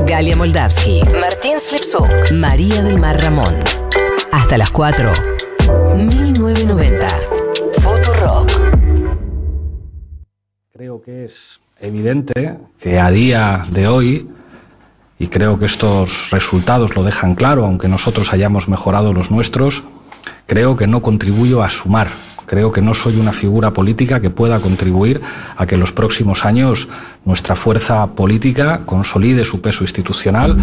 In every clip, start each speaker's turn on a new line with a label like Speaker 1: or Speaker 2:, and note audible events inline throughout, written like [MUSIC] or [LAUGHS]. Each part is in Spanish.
Speaker 1: Galia Moldavsky, Martín Slipsuk, María del Mar Ramón. Hasta las 4. 1990. Futurock.
Speaker 2: Creo que es evidente que a día de hoy, y creo que estos resultados lo dejan claro, aunque nosotros hayamos mejorado los nuestros, creo que no contribuyo a sumar. Creo que no soy una figura política que pueda contribuir a que en los próximos años nuestra fuerza política consolide su peso institucional.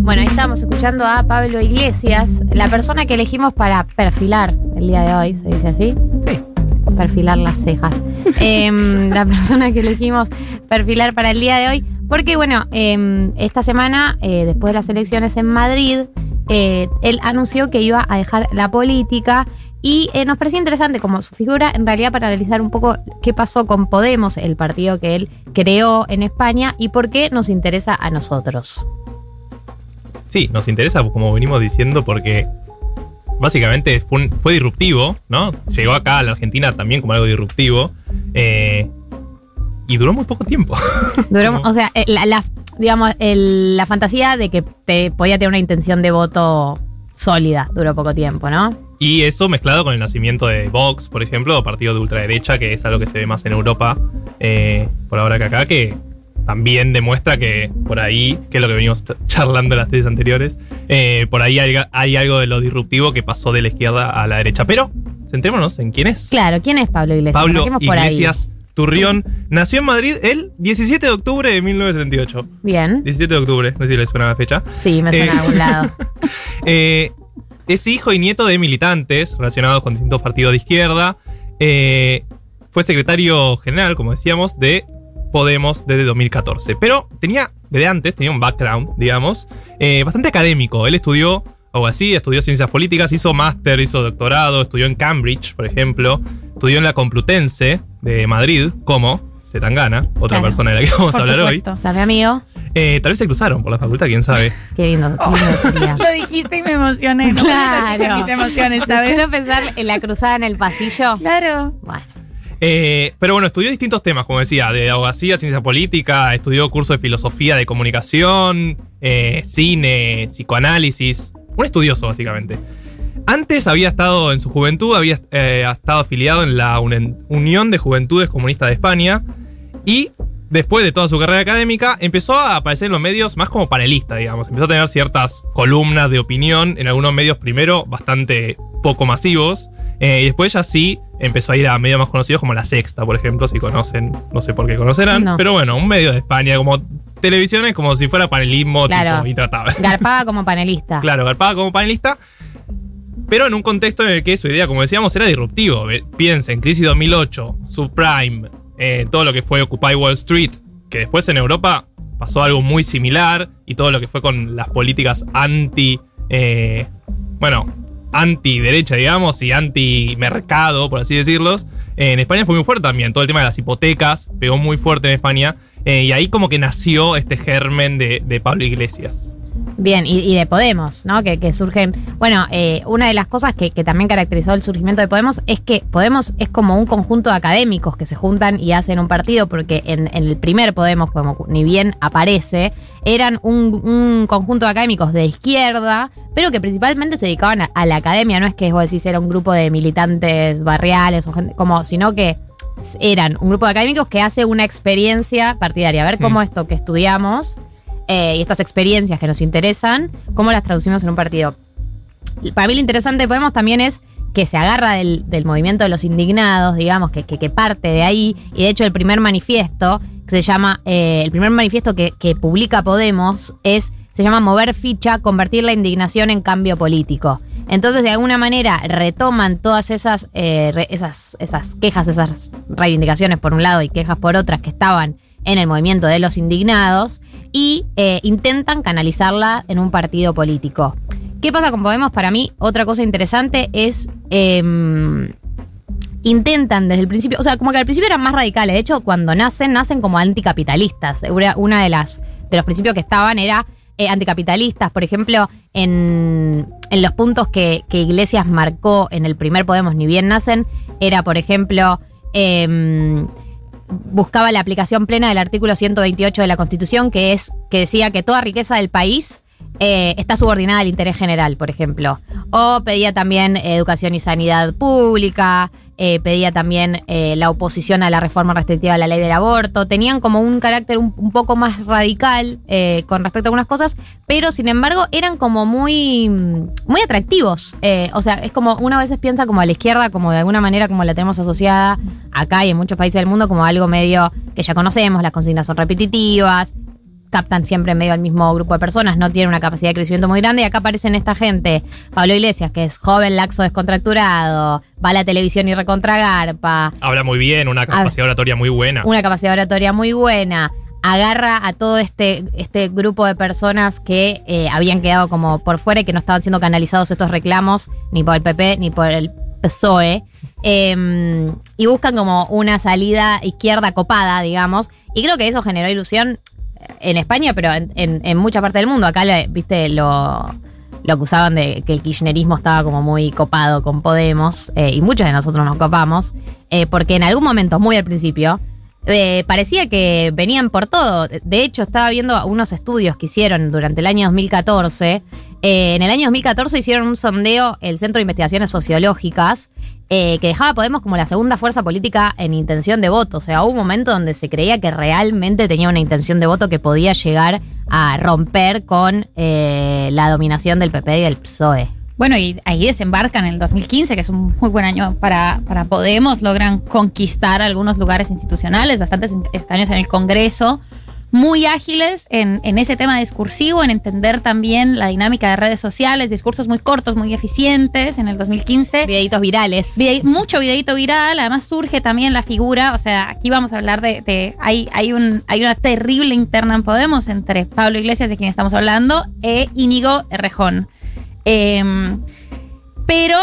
Speaker 3: Bueno, ahí estamos escuchando a Pablo Iglesias, la persona que elegimos para perfilar el día de hoy, ¿se dice así?
Speaker 2: Sí.
Speaker 3: Perfilar las cejas. [LAUGHS] Em, la persona que elegimos perfilar para el día de hoy, porque bueno, em, esta semana, eh, después de las elecciones en Madrid, eh, él anunció que iba a dejar la política y eh, nos parecía interesante como su figura en realidad para analizar un poco qué pasó con Podemos, el partido que él creó en España y por qué nos interesa a nosotros.
Speaker 4: Sí, nos interesa, como venimos diciendo, porque básicamente fue, un- fue disruptivo, ¿no? Llegó acá a la Argentina también como algo disruptivo. eh, y duró muy poco tiempo.
Speaker 3: Duró- [LAUGHS]
Speaker 4: Como-
Speaker 3: o sea, la, la- digamos, el- la fantasía de que te podía tener una intención de voto sólida duró poco tiempo, ¿no?
Speaker 4: Y eso mezclado con el nacimiento de Vox, por ejemplo, partido de ultraderecha, que es algo que se ve más en Europa eh, por ahora que acá, que también demuestra que por ahí, que es lo que venimos ch- charlando en las tesis anteriores, eh, por ahí hay, hay algo de lo disruptivo que pasó de la izquierda a la derecha. Pero, centrémonos en quién es.
Speaker 3: Claro, ¿quién es Pablo Iglesias?
Speaker 4: Pablo. Iglesias Turrión nació en Madrid el 17 de octubre de 1978.
Speaker 3: Bien.
Speaker 4: 17 de octubre, no sé si les suena la fecha.
Speaker 3: Sí, me suena
Speaker 4: Eh,
Speaker 3: a algún lado. [LAUGHS]
Speaker 4: Eh, es hijo y nieto de militantes relacionados con distintos partidos de izquierda. Eh, fue secretario general, como decíamos, de Podemos desde 2014. Pero tenía, desde antes, tenía un background, digamos, eh, bastante académico. Él estudió algo así, estudió ciencias políticas, hizo máster, hizo doctorado, estudió en Cambridge, por ejemplo, estudió en la Complutense de Madrid, como Zetangana, otra
Speaker 3: Claro.
Speaker 4: persona de la que vamos
Speaker 5: Por
Speaker 4: a hablar
Speaker 5: supuesto.
Speaker 3: ¿Sabe, amigo?
Speaker 4: hoy. Eh, tal vez se cruzaron por la facultad, quién sabe. [LAUGHS]
Speaker 3: Qué lindo,
Speaker 4: Oh.
Speaker 3: lindo. [LAUGHS]
Speaker 5: Lo dijiste y me emocioné. No
Speaker 3: Claro.
Speaker 5: mis emociones, ¿sabes?
Speaker 3: Solo pensar en la cruzada en el pasillo.
Speaker 5: Claro.
Speaker 3: Bueno,
Speaker 4: Eh, pero bueno, estudió distintos temas, como decía, de abogacía, ciencia política, estudió cursos de filosofía de comunicación, eh, cine, psicoanálisis. Un estudioso, básicamente. Antes había estado, en su juventud, había eh, estado afiliado en la Unión de Juventudes Comunistas de España. Y después de toda su carrera académica, empezó a aparecer en los medios más como panelista, digamos. Empezó a tener ciertas columnas de opinión en algunos medios, primero bastante poco masivos. eh, y después ya sí empezó a ir a medios más conocidos como La Sexta, por ejemplo, si conocen, no sé por qué conocerán.
Speaker 3: No.
Speaker 4: Pero bueno, un medio de España, como televisiones, como si fuera panelismo
Speaker 3: Claro.
Speaker 4: tipo, intratable. [LAUGHS]
Speaker 3: garpaba como panelista.
Speaker 4: Claro, garpaba como panelista. Pero en un contexto en el que su idea, como decíamos, era disruptivo. Piensen, crisis 2008, subprime, eh, todo lo que fue Occupy Wall Street, que después en Europa pasó algo muy similar, y todo lo que fue con las políticas anti. eh, bueno, anti-derecha, digamos, y anti-mercado, por así decirlos. En España fue muy fuerte también. Todo el tema de las hipotecas pegó muy fuerte en España. Eh, y ahí como que nació este germen de, de Pablo Iglesias.
Speaker 3: Bien, y, de Podemos, ¿no? Que, que surgen. Bueno, eh, una de las cosas que, que también caracterizó el surgimiento de Podemos es que Podemos es como un conjunto de académicos que se juntan y hacen un partido, porque en, en el primer Podemos, como ni bien aparece, eran un, un conjunto de académicos de izquierda, pero que principalmente se dedicaban a, a la academia. No es que vos decís era un grupo de militantes barriales o gente, como, sino que eran un grupo de académicos que hace una experiencia partidaria. A ver cómo
Speaker 4: Mm.
Speaker 3: esto que estudiamos eh, y estas experiencias que nos interesan, cómo las traducimos en un partido. Para mí lo interesante de Podemos también es que se agarra del, del movimiento de los indignados, digamos, que, que- que parte de ahí, y de hecho el primer manifiesto, que se llama, eh, el primer manifiesto que, que publica Podemos es, se llama Mover ficha, convertir la indignación en cambio político. Entonces, de alguna manera, retoman todas esas, eh, esas, esas quejas, esas reivindicaciones por un lado y quejas por otras que estaban en el movimiento de los indignados y eh, intentan canalizarla en un partido político. ¿Qué pasa con Podemos? Para mí, otra cosa interesante es. em, intentan desde el principio, o sea, como que al principio eran más radicales. De hecho, cuando nacen, nacen como anticapitalistas. Una de las de los principios que estaban era eh, anticapitalistas. Por ejemplo, en, en los puntos que, que Iglesias marcó en el primer Podemos, ni bien nacen, era, por ejemplo, em, buscaba la aplicación plena del artículo 128 de la Constitución, que es que decía que toda riqueza del país eh, está subordinada al interés general, por ejemplo. O pedía también educación y sanidad pública, eh, pedía también eh, la oposición a la reforma restrictiva de la ley del aborto. Tenían como un carácter un, un poco más radical eh, con respecto a algunas cosas, pero sin embargo eran como muy, muy atractivos. Eh, o sea, es como una veces piensa como a la izquierda, como de alguna manera como la tenemos asociada acá y en muchos países del mundo, como algo medio que ya conocemos, las consignas son repetitivas, captan siempre medio al mismo grupo de personas, no tienen una capacidad de crecimiento muy grande. Y acá aparecen esta gente, Pablo Iglesias, que es joven, laxo, descontracturado, va a la televisión y recontragarpa,
Speaker 4: Habla muy bien, una capacidad oratoria muy buena.
Speaker 3: una capacidad oratoria muy buena. Agarra a todo este, este grupo de personas que eh, habían quedado como por fuera y que no estaban siendo canalizados estos reclamos ni por el PP ni por el PSOE. eh, y buscan como una salida izquierda copada, digamos. Y creo que eso generó ilusión en España, pero en, en, mucha parte del mundo. Acá, viste, lo, lo acusaban de que el kirchnerismo estaba como muy copado con Podemos, eh, y muchos de nosotros nos copamos, eh, porque en algún momento, muy al principio, eh, parecía que venían por todo. De hecho, estaba viendo unos estudios que hicieron durante el año 2014. Eh, en el año 2014 hicieron un sondeo el Centro de Investigaciones Sociológicas eh, que dejaba a Podemos como la segunda fuerza política en intención de voto. O sea, hubo un momento donde se creía que realmente tenía una intención de voto que podía llegar a romper con eh, la dominación del PP y del PSOE.
Speaker 5: Bueno, y ahí desembarcan en el 2015, que es un muy buen año para, para Podemos. Logran conquistar algunos lugares institucionales, bastantes escaños en el Congreso. Muy ágiles en, en ese tema discursivo, en entender también la dinámica de redes sociales, discursos muy cortos, muy eficientes en el 2015.
Speaker 3: Videitos virales.
Speaker 5: Vide- mucho videito viral, además surge también la figura, o sea, aquí vamos a hablar de, de- hay, hay, un, hay una terrible interna en Podemos entre Pablo Iglesias, de quien estamos hablando, e Íñigo Errejón. Em, pero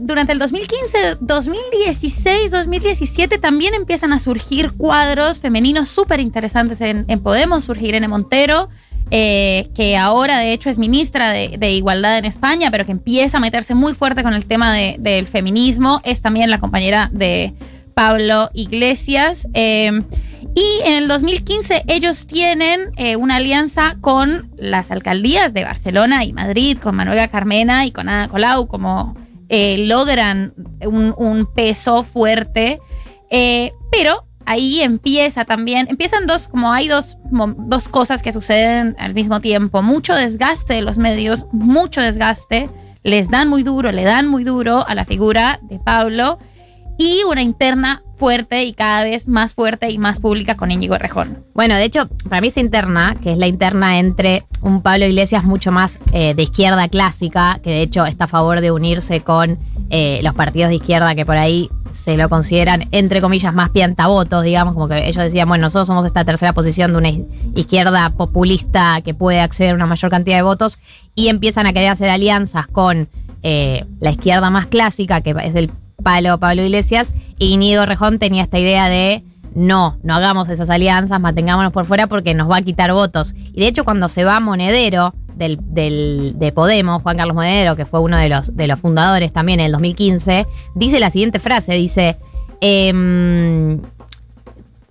Speaker 5: durante el 2015, 2016, 2017 también empiezan a surgir cuadros femeninos súper interesantes en, en Podemos. Surge Irene Montero, eh, que ahora de hecho es ministra de, Igualdad en España, pero que empieza a meterse muy fuerte con el tema de- del feminismo. Es también la compañera de Pablo Iglesias. Eh, y en el 2015 ellos tienen eh, una alianza con las alcaldías de Barcelona y Madrid, con Manuela Carmena y con Ana Colau, como eh, logran un, peso fuerte. Eh, pero ahí empieza también, empiezan dos, como hay dos, dos cosas que suceden al mismo tiempo. Mucho desgaste de los medios, mucho desgaste. Les dan muy duro, le dan muy duro a la figura de Pablo y una interna fuerte y cada vez más fuerte y más pública con Íñigo Errejón.
Speaker 3: Bueno, de hecho, para mí esa interna, que es la interna entre un Pablo Iglesias mucho más eh, de izquierda clásica, que de hecho está a favor de unirse con eh, los partidos de izquierda que por ahí se lo consideran, entre comillas, más piantavotos, digamos, como que ellos decían, bueno, nosotros somos esta tercera posición de una iz- izquierda populista que puede acceder a una mayor cantidad de votos, y empiezan a querer hacer alianzas con eh, la izquierda más clásica, que es el palo Pablo Iglesias, y Íñigo Rejón tenía esta idea de no, no hagamos esas alianzas, mantengámonos por fuera porque nos va a quitar votos. Y de hecho, cuando se va Monedero del, de Podemos, Juan Carlos Monedero, que fue uno de los, de los fundadores también en el 2015, dice la siguiente frase, dice, em,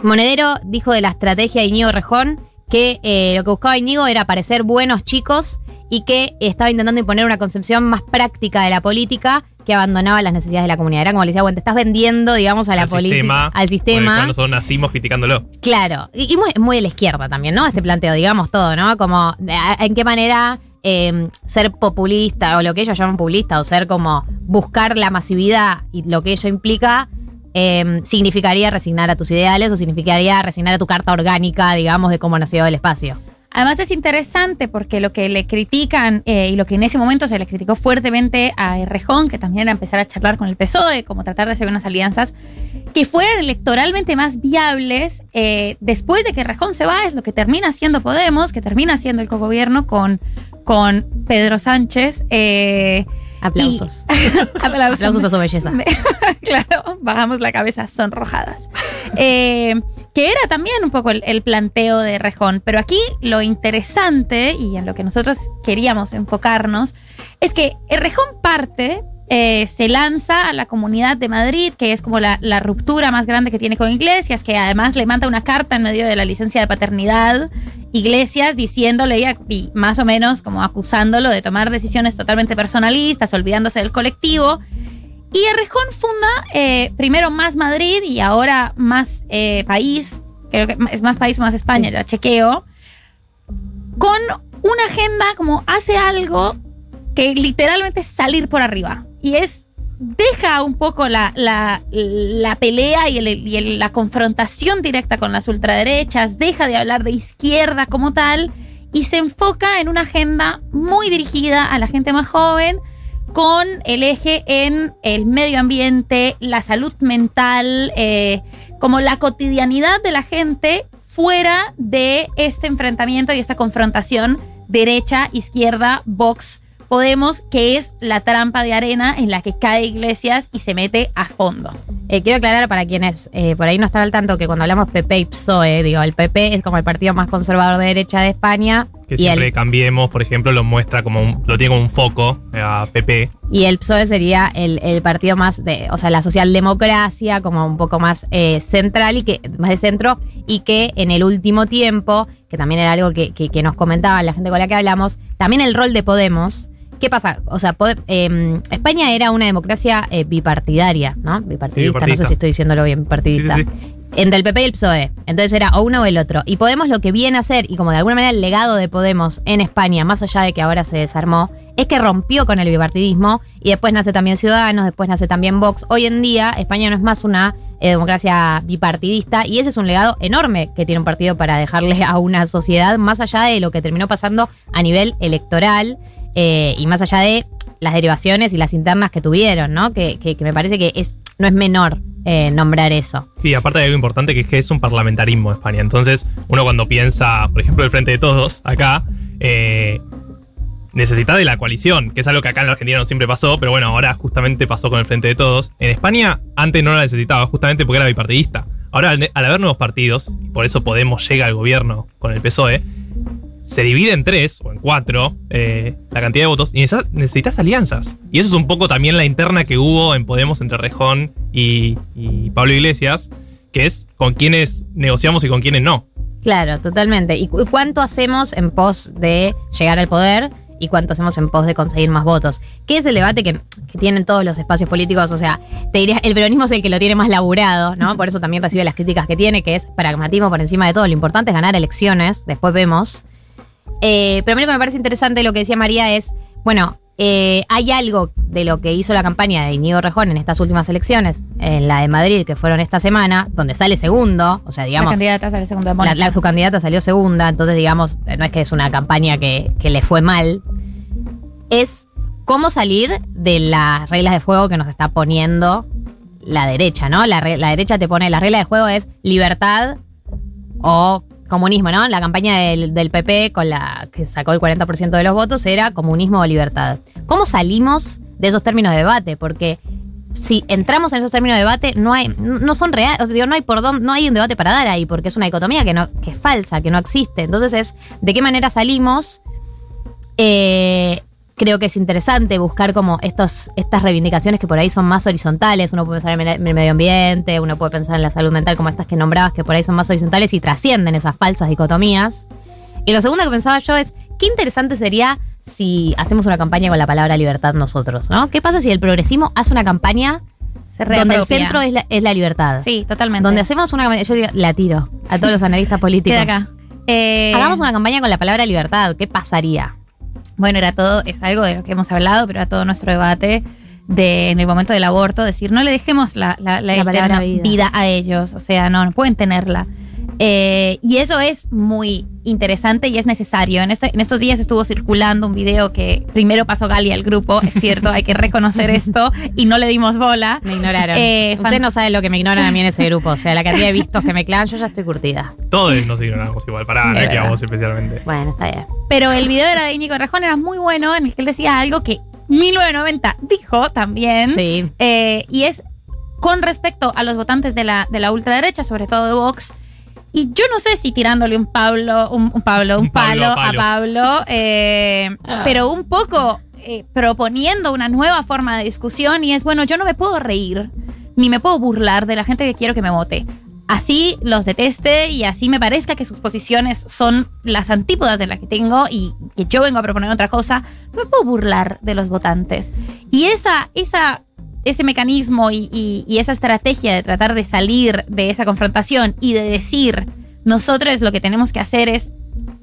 Speaker 3: Monedero dijo de la estrategia de Íñigo Rejón que eh, lo que buscaba Íñigo era parecer buenos chicos y que estaba intentando imponer una concepción más práctica de la política que abandonaba las necesidades de la comunidad. Era como le decía, bueno, te estás vendiendo, digamos, a la
Speaker 4: al
Speaker 3: política,
Speaker 4: sistema,
Speaker 3: al
Speaker 4: Con
Speaker 3: sistema.
Speaker 4: cual nosotros nacimos criticándolo.
Speaker 3: Claro, y, y muy, muy de la izquierda también, ¿no? Este planteo, digamos todo, ¿no? Como a- en qué manera eh, ser populista o lo que ellos llaman populista o ser como buscar la masividad y lo que ello implica eh, significaría resignar a tus ideales o significaría resignar a tu carta orgánica, digamos, de cómo nació el espacio.
Speaker 5: Además es interesante porque lo que le critican eh, y lo que en ese momento se le criticó fuertemente a Errejón, que también era empezar a charlar con el PSOE, como tratar de hacer unas alianzas que fueran electoralmente más viables eh, después de que Errejón se va, es lo que termina siendo Podemos, que termina siendo el cogobierno con, con Pedro Sánchez. eh,
Speaker 3: Aplausos. [LAUGHS]
Speaker 5: aplausos.
Speaker 3: Aplausos a su belleza. [LAUGHS]
Speaker 5: claro, bajamos la cabeza sonrojadas. Eh, que era también un poco el, el planteo de Rejón. Pero aquí lo interesante y en lo que nosotros queríamos enfocarnos es que el Rejón parte eh, se lanza a la comunidad de Madrid, que es como la, la ruptura más grande que tiene con Iglesias, que además le manda una carta en medio de la licencia de paternidad, Iglesias diciéndole y, y más o menos como acusándolo de tomar decisiones totalmente personalistas, olvidándose del colectivo. Y Errejón funda eh, primero Más Madrid y ahora Más eh, País, creo que es Más País o Más España, ya chequeo, con una agenda como hace algo que literalmente es salir por arriba. Y es, deja un poco la, la, la pelea y, la confrontación directa con las ultraderechas, deja de hablar de izquierda como tal y se enfoca en una agenda muy dirigida a la gente más joven con el eje en el medio ambiente, la salud mental, eh, como la cotidianidad de la gente fuera de este enfrentamiento y esta confrontación derecha, izquierda, Vox, Podemos, que es la trampa de arena en la que cae Iglesias y se mete a fondo.
Speaker 3: Eh, quiero aclarar para quienes eh, por ahí no están al tanto que cuando hablamos PP y PSOE, digo, el PP es como el partido más conservador de derecha de España
Speaker 4: Que
Speaker 3: y
Speaker 4: siempre
Speaker 3: el,
Speaker 4: cambiemos, por ejemplo, lo muestra como un- lo tiene como un foco eh, a PP.
Speaker 3: y el PSOE sería el, el partido más de, o sea, la socialdemocracia, como un poco más eh, central y que, más de centro, y que en el último tiempo, que también era algo que, que- que nos comentaba la gente con la que hablamos, también el rol de Podemos. ¿Qué pasa? O sea, eh, España era una democracia eh, bipartidaria, ¿no? Bipartidista, no
Speaker 4: bipartidista.
Speaker 3: sé si estoy diciéndolo bien, bipartidista.
Speaker 4: Sí, sí,
Speaker 3: Entre el PP y el PSOE. Entonces era o uno o el otro. Y Podemos lo que viene a hacer, y como de alguna manera el legado de Podemos en España, más allá de que ahora se desarmó, es que rompió con el bipartidismo y después nace también Ciudadanos, después nace también Vox. Hoy en día España no es más una eh, democracia bipartidista y ese es un legado enorme que tiene un partido para dejarle a una sociedad, más allá de lo que terminó pasando a nivel electoral eh, y más allá de las derivaciones y las internas que tuvieron, ¿no? Que, que- me parece que es, no es menor eh, nombrar eso.
Speaker 4: Sí, aparte de algo importante que es que es un parlamentarismo España. Entonces, uno cuando piensa, por ejemplo, el Frente de Todos, acá, eh, necesita de la coalición, que es algo que acá en la Argentina no siempre pasó, pero bueno, ahora justamente pasó con el Frente de Todos. En España antes no la necesitaba, justamente porque era bipartidista. Ahora, al, haber nuevos partidos, por eso Podemos llega al gobierno con el PSOE, se divide en tres o en cuatro eh, la cantidad de votos y necesitas, alianzas. Y eso es un poco también la interna que hubo en Podemos entre Rejón y, Pablo Iglesias, que es con quienes negociamos y con quienes no.
Speaker 3: Claro, totalmente. ¿Y cu- cuánto hacemos en pos de llegar al poder? ¿Y cuánto hacemos en pos de conseguir más votos? ¿Qué es el debate que, que tienen todos los espacios políticos? O sea, te diría, el peronismo es el que lo tiene más laburado, ¿no? Por eso también recibe las críticas que tiene, que es pragmatismo por encima de todo. Lo importante es ganar elecciones, después vemos. Eh, pero a mí lo que me parece interesante lo que decía María es, bueno, eh, hay algo de lo que hizo la campaña de Íñigo Rejón en estas últimas elecciones, en la de Madrid, que fueron esta semana, donde sale segundo, o sea,
Speaker 5: La
Speaker 3: digamos...
Speaker 5: candidata sale segunda
Speaker 3: La, la- su candidata salió segunda, entonces digamos, no es que es una campaña que, que le fue mal, es cómo salir de las reglas de juego que nos está poniendo la derecha, ¿no? La, la derecha te pone, la regla de juego es libertad o comunismo, ¿no? La campaña del, PP con la que sacó el 40% de los votos era comunismo o libertad. ¿Cómo salimos de esos términos de debate? Porque si entramos en esos términos de debate, no hay, no son reales, o sea, digo, no hay por dónde, no hay un debate para dar ahí, porque es una dicotomía que no, que es falsa, que no existe. Entonces es de qué manera salimos. Eh, creo que es interesante buscar como estos, estas reivindicaciones que por ahí son más horizontales. Uno puede pensar en el medio ambiente, uno puede pensar en la salud mental, como estas que nombrabas, que por ahí son más horizontales y trascienden esas falsas dicotomías. Y lo segundo que pensaba yo es, qué interesante sería si hacemos una campaña con la palabra libertad nosotros, ¿no? ¿Qué pasa si el progresismo hace una campaña donde el centro es la, es la libertad?
Speaker 5: Sí, totalmente.
Speaker 3: Donde hacemos una campaña, yo digo, la tiro a todos los analistas [LAUGHS] políticos.
Speaker 5: Queda acá. Eh,
Speaker 3: Hagamos una campaña con la palabra libertad, ¿qué pasaría?
Speaker 5: Bueno, era todo, es algo de lo que hemos hablado, pero era todo nuestro debate de en el momento del aborto, decir, no le dejemos la, la, la
Speaker 3: vida.
Speaker 5: a ellos, o sea, no, no pueden tenerla. Eh, y eso es muy interesante y es necesario. En, este- en estos días estuvo circulando un video que primero pasó Gali al grupo, es [LAUGHS] cierto, hay que reconocer esto, y no le dimos bola.
Speaker 3: Me ignoraron.
Speaker 5: Eh,
Speaker 3: Ustedes
Speaker 5: fan-
Speaker 3: no saben lo que me ignoran a mí en ese grupo. O sea, la cantidad de vistos que me clavan, yo ya estoy curtida.
Speaker 4: Todos nos ignoramos igual, para es que a vos especialmente.
Speaker 3: Bueno, está bien.
Speaker 5: Pero el video era de Íñigo Rejón, era muy bueno, en el que él decía algo que 1990 dijo también.
Speaker 3: Sí.
Speaker 5: Eh, y es con respecto a los votantes de la, de la ultraderecha, sobre todo de Vox. Y yo no sé si tirándole un Pablo, un, un Pablo, un, palo,
Speaker 4: a
Speaker 5: a
Speaker 4: Pablo.
Speaker 5: Eh, [LAUGHS] pero un poco eh, proponiendo una nueva forma de discusión y es, bueno, yo no me puedo reír ni me puedo burlar de la gente que quiero que me vote. Así los deteste y así me parezca que sus posiciones son las antípodas de las que tengo y que yo vengo a proponer otra cosa, no me puedo burlar de los votantes. Y esa, esa, ese mecanismo y, esa estrategia de tratar de salir de esa confrontación y de decir, nosotros lo que tenemos que hacer es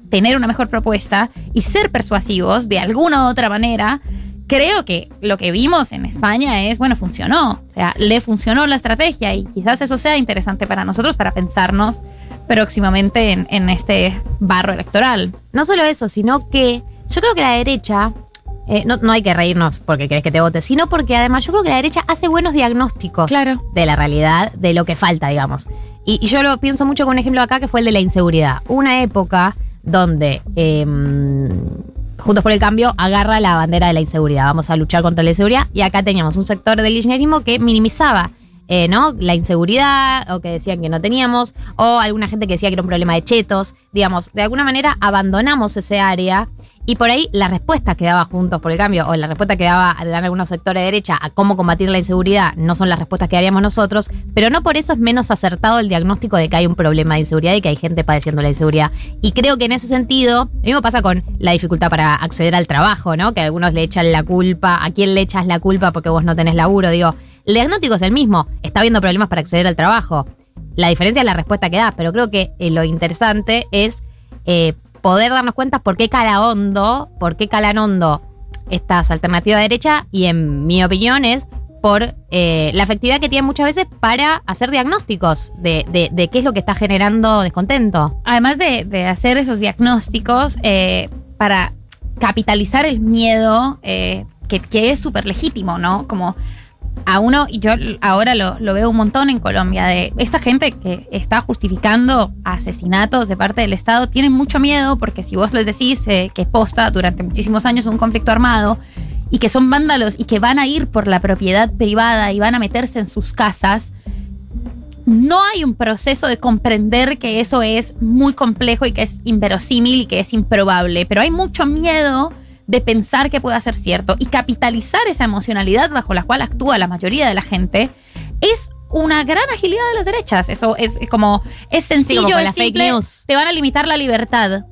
Speaker 5: tener una mejor propuesta y ser persuasivos de alguna u otra manera, creo que lo que vimos en España es, bueno, funcionó. O sea, le funcionó la estrategia y quizás eso sea interesante para nosotros para pensarnos próximamente en, en este barro electoral.
Speaker 3: No solo eso, sino que yo creo que la derecha, eh, no, no hay que reírnos porque querés que te vote, sino porque además yo creo que la derecha hace buenos diagnósticos
Speaker 5: Claro.
Speaker 3: de la realidad, de lo que falta, digamos. Y, y yo lo pienso mucho con un ejemplo acá que fue el de la inseguridad. Una época donde eh, Juntos por el Cambio agarra la bandera de la inseguridad. Vamos a luchar contra la inseguridad. Y acá teníamos un sector del kirchnerismo que minimizaba eh, ¿no? la inseguridad, o que decían que no teníamos, o alguna gente que decía que era un problema de chetos. Digamos, de alguna manera abandonamos ese área. Y por ahí la respuesta que daba Juntos por el Cambio, o la respuesta que daba dan algunos sectores de derecha a cómo combatir la inseguridad, no son las respuestas que haríamos nosotros, pero no por eso es menos acertado el diagnóstico de que hay un problema de inseguridad y que hay gente padeciendo la inseguridad. Y creo que en ese sentido, lo mismo pasa con la dificultad para acceder al trabajo, ¿no? Que algunos le echan la culpa, ¿a quién le echas la culpa porque vos no tenés laburo? Digo, el diagnóstico es el mismo, está habiendo problemas para acceder al trabajo. La diferencia es la respuesta que da, pero creo que eh, lo interesante es eh, poder darnos cuenta por qué cala hondo, por qué calan hondo estas alternativas de derecha y en mi opinión es por eh, la efectividad que tienen muchas veces para hacer diagnósticos de, de- qué es lo que está generando descontento.
Speaker 5: Además de, de hacer esos diagnósticos eh, para capitalizar el miedo, eh, que, que es súper legítimo, ¿no? Como a uno, y yo ahora lo, lo veo un montón en Colombia, de esta gente que está justificando asesinatos de parte del Estado, tienen mucho miedo porque si vos les decís eh, que posta durante muchísimos años un conflicto armado y que son vándalos y que van a ir por la propiedad privada y van a meterse en sus casas, no hay un proceso de comprender que eso es muy complejo y que es inverosímil y que es improbable, pero hay mucho miedo de pensar que pueda ser cierto y capitalizar esa emocionalidad bajo la cual actúa la mayoría de la gente es una gran agilidad de las derechas. Eso es como es sencillo,
Speaker 3: como
Speaker 5: es simple,
Speaker 3: news.
Speaker 5: te van a limitar la libertad.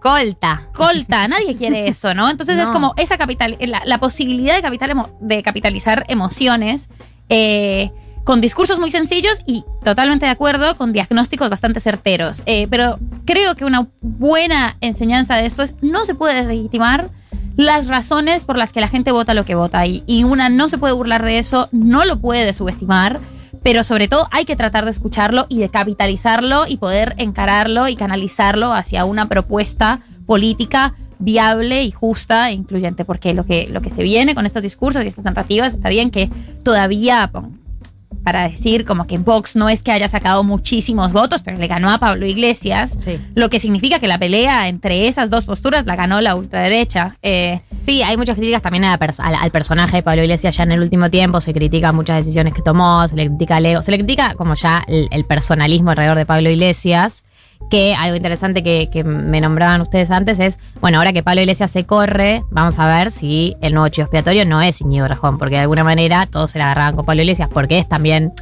Speaker 3: Colta.
Speaker 5: Colta, [LAUGHS] nadie quiere eso, ¿no? Entonces es como esa capital, la, la posibilidad de, capital de capitalizar emociones eh, con discursos muy sencillos y totalmente de acuerdo con diagnósticos bastante certeros. Eh, pero creo que una buena enseñanza de esto es no se puede deslegitimar las razones por las que la gente vota lo que vota y, una no se puede burlar de eso, no lo puede subestimar. Pero sobre todo hay que tratar de escucharlo y de capitalizarlo y poder encararlo y canalizarlo hacia una propuesta política viable y justa e incluyente, porque lo que, lo que se viene con estos discursos y estas narrativas está bien que todavía, para decir como que Vox no es que haya sacado muchísimos votos, pero le ganó a Pablo Iglesias,
Speaker 3: Sí.
Speaker 5: lo que significa que la pelea entre esas dos posturas la ganó la ultraderecha. Eh,
Speaker 3: Sí, hay muchas críticas también a la pers- al, al personaje de Pablo Iglesias ya en el último tiempo. Se critica muchas decisiones que tomó, se le critica el ego, se le critica como ya el, el personalismo alrededor de Pablo Iglesias. Que algo interesante que, que me nombraban ustedes antes es, bueno, ahora que Pablo Iglesias se corre, vamos a ver si el nuevo chivo expiatorio no es Iñigo Rajón, porque de alguna manera todos se la agarraban con Pablo Iglesias, porque es también,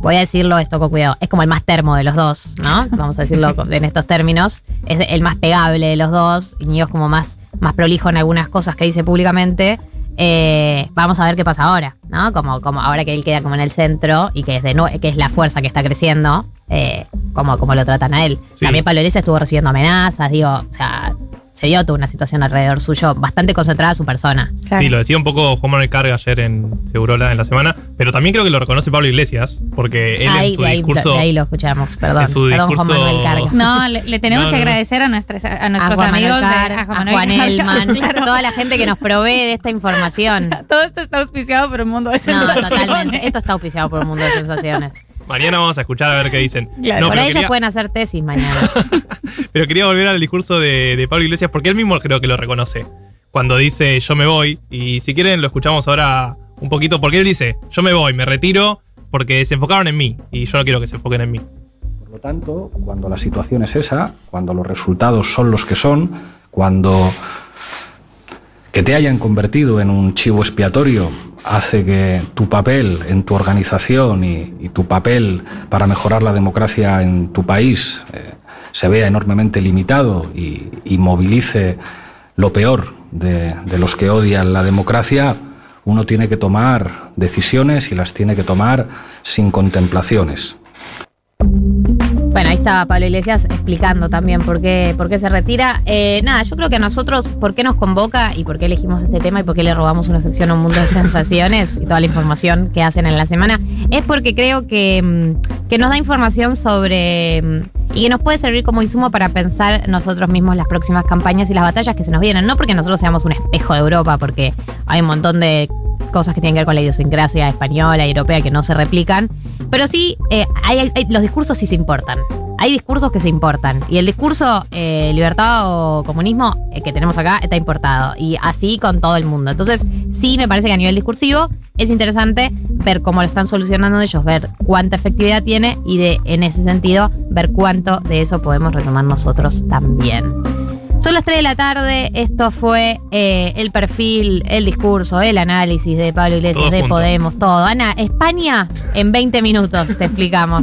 Speaker 3: voy a decirlo esto con cuidado, es como el más termo de los dos, ¿no? [LAUGHS] Vamos a decirlo en estos términos. Es el más pegable de los dos. Iñigo es como más, más prolijo en algunas cosas que dice públicamente. Eh, vamos a ver qué pasa ahora, ¿no? Como, como ahora que él queda como en el centro y que es, de que es la fuerza que está creciendo, eh, como, como lo tratan a él.
Speaker 4: Sí.
Speaker 3: También Pablo Iglesias estuvo recibiendo amenazas, digo, o sea, se dio toda una situación alrededor suyo bastante concentrada a su persona.
Speaker 4: Sí, lo decía un poco Juan Manuel Carga ayer en Segurola en la semana, pero también creo que lo reconoce Pablo Iglesias, porque él
Speaker 3: ahí,
Speaker 4: en su
Speaker 3: de ahí-
Speaker 4: discurso.
Speaker 3: de ahí lo escuchamos, perdón.
Speaker 4: en su
Speaker 3: perdón, Juan
Speaker 4: discurso-
Speaker 3: Manuel Carga.
Speaker 5: no, le, le tenemos
Speaker 4: No,
Speaker 5: que
Speaker 4: no, no.
Speaker 5: agradecer a, nuestros a nuestros
Speaker 3: a Juan
Speaker 5: amigos, de- a
Speaker 3: a
Speaker 5: Juan,
Speaker 3: Juan,
Speaker 5: Manuel Carga,
Speaker 3: Elman, [LAUGHS]
Speaker 5: claro.
Speaker 3: toda la gente que nos provee de esta información. [LAUGHS]
Speaker 5: Todo esto está auspiciado por un mundo de
Speaker 3: No,
Speaker 5: sensaciones.
Speaker 3: totalmente. Esto está auspiciado por un mundo de sensaciones.
Speaker 4: Mañana vamos a escuchar a ver qué dicen.
Speaker 5: Claro,
Speaker 4: No,
Speaker 3: por ahí ellos
Speaker 4: quería,
Speaker 3: pueden hacer tesis mañana. [LAUGHS]
Speaker 4: pero quería volver al discurso de, de Pablo Iglesias, porque él mismo creo que lo reconoce. Cuando dice yo me voy, y si quieren lo escuchamos ahora un poquito, porque él dice yo me voy, me retiro, porque se enfocaron en mí, y yo no quiero que se enfoquen en mí.
Speaker 2: Por lo tanto, cuando la situación es esa, cuando los resultados son los que son, cuando Que te hayan convertido en un chivo expiatorio hace que tu papel en tu organización y, tu papel para mejorar la democracia en tu país eh, se vea enormemente limitado y, movilice lo peor de los que odian la democracia, uno tiene que tomar decisiones y las tiene que tomar sin contemplaciones.
Speaker 3: Bueno, ahí estaba Pablo Iglesias explicando también por qué, por qué se retira. Eh, nada, yo creo que a nosotros, ¿por qué nos convoca y por qué elegimos este tema y por qué le robamos una sección a un mundo de sensaciones y toda la información que hacen en la semana? Es porque creo que, mm, que nos da información sobre. mm, y que nos puede servir como insumo para pensar nosotros mismos las próximas campañas y las batallas que se nos vienen. No porque nosotros seamos un espejo de Europa, porque hay un montón de cosas que tienen que ver con la idiosincrasia española y europea que no se replican. Pero sí, eh, hay- hay- los discursos sí se importan. Hay discursos que se importan. Y el discurso eh, libertad o comunismo eh, que tenemos acá está importado. Y así con todo el mundo. Entonces, sí me parece que a nivel discursivo es interesante ver cómo lo están solucionando ellos, ver cuánta efectividad tiene y de, en ese sentido, ver cuánto de eso podemos retomar nosotros también. Son las 3 de la tarde, esto fue eh, el perfil, el discurso, el análisis de Pablo Iglesias, de. Podemos, todo. Ana, España en 20 minutos te explicamos.